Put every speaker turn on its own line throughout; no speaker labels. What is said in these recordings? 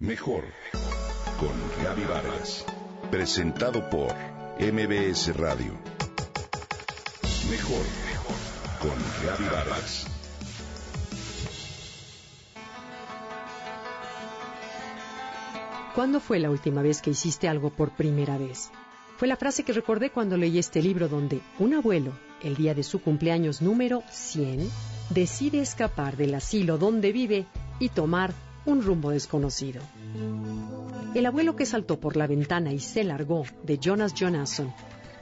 Mejor con Gaby Vargas. Presentado por MBS Radio. Mejor con Gaby Vargas.
¿Cuándo fue la última vez que hiciste algo por primera vez? Fue la frase que recordé cuando leí este libro donde un abuelo, el día de su cumpleaños número 100, decide escapar del asilo donde vive y tomar un rumbo desconocido. El abuelo que saltó por la ventana y se largó, de Jonas Jonasson,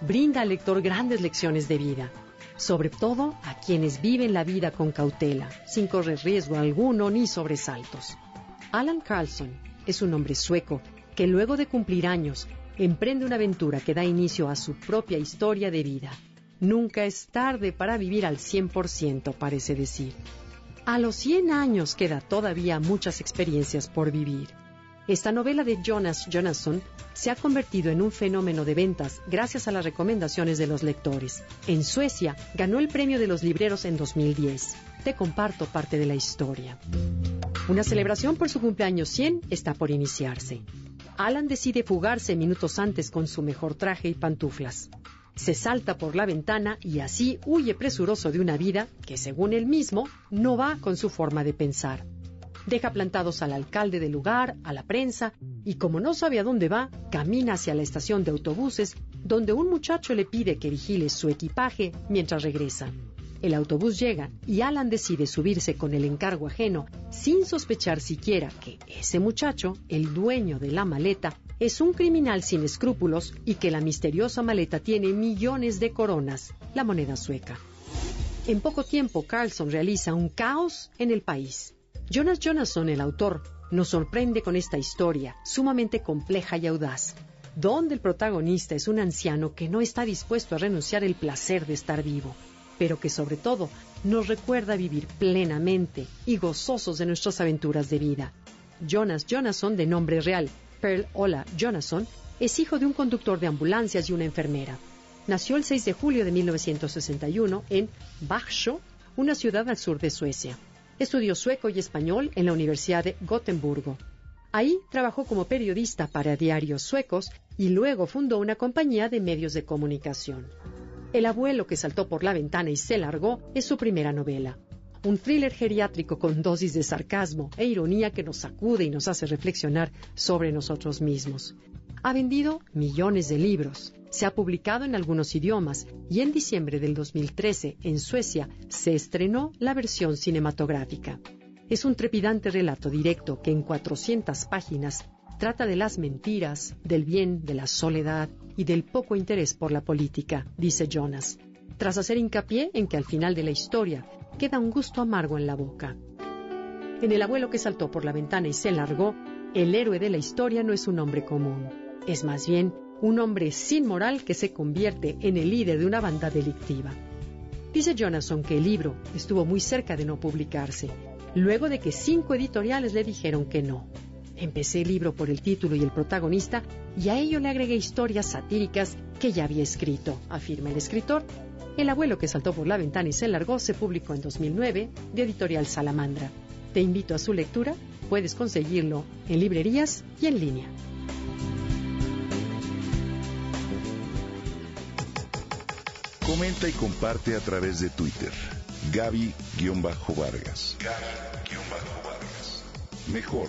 brinda al lector grandes lecciones de vida, sobre todo a quienes viven la vida con cautela, sin correr riesgo alguno ni sobresaltos. Alan Carlson es un hombre sueco que luego de cumplir años emprende una aventura que da inicio a su propia historia de vida. Nunca es tarde para vivir al 100%, parece decir. A los 100 años queda todavía muchas experiencias por vivir. Esta novela de Jonas Jonasson se ha convertido en un fenómeno de ventas gracias a las recomendaciones de los lectores. En Suecia ganó el premio de los libreros en 2010. Te comparto parte de la historia. Una celebración por su cumpleaños 100 está por iniciarse. Alan decide fugarse minutos antes con su mejor traje y pantuflas se salta por la ventana y así huye presuroso de una vida que, según él mismo, no va con su forma de pensar. Deja plantados al alcalde del lugar, a la prensa, y como no sabe a dónde va, camina hacia la estación de autobuses, donde un muchacho le pide que vigile su equipaje mientras regresa. El autobús llega y Alan decide subirse con el encargo ajeno, sin sospechar siquiera que ese muchacho, el dueño de la maleta, es un criminal sin escrúpulos y que la misteriosa maleta tiene millones de coronas, la moneda sueca. En poco tiempo, Carlson realiza un caos en el país. Jonas Jonasson, el autor, nos sorprende con esta historia, sumamente compleja y audaz, donde el protagonista es un anciano que no está dispuesto a renunciar el placer de estar vivo, pero que sobre todo nos recuerda vivir plenamente y gozosos de nuestras aventuras de vida. Jonas Jonasson, de nombre real Pearl Ola Jonasson es hijo de un conductor de ambulancias y una enfermera. Nació el 6 de julio de 1961 en Växjö, una ciudad al sur de Suecia. Estudió sueco y español en la Universidad de Gotemburgo. Ahí trabajó como periodista para diarios suecos y luego fundó una compañía de medios de comunicación. El abuelo que saltó por la ventana y se largó es su primera novela un thriller geriátrico con dosis de sarcasmo e ironía que nos sacude y nos hace reflexionar sobre nosotros mismos. Ha vendido millones de libros, se ha publicado en algunos idiomas y en diciembre del 2013 en Suecia se estrenó la versión cinematográfica. Es un trepidante relato directo que en 400 páginas trata de las mentiras, del bien, de la soledad y del poco interés por la política, dice Jonas, tras hacer hincapié en que al final de la historia queda un gusto amargo en la boca. En El abuelo que saltó por la ventana y se largó, el héroe de la historia no es un hombre común, es más bien un hombre sin moral que se convierte en el líder de una banda delictiva. Dice Jonathan que el libro estuvo muy cerca de no publicarse, luego de que cinco editoriales le dijeron que no. Empecé el libro por el título y el protagonista y a ello le agregué historias satíricas que ya había escrito, afirma el escritor, el abuelo que saltó por la ventana y se largó se publicó en 2009 de editorial Salamandra. Te invito a su lectura, puedes conseguirlo en librerías y en línea.
Comenta y comparte a través de Twitter. Gaby-Vargas. Gaby-Vargas. Mejor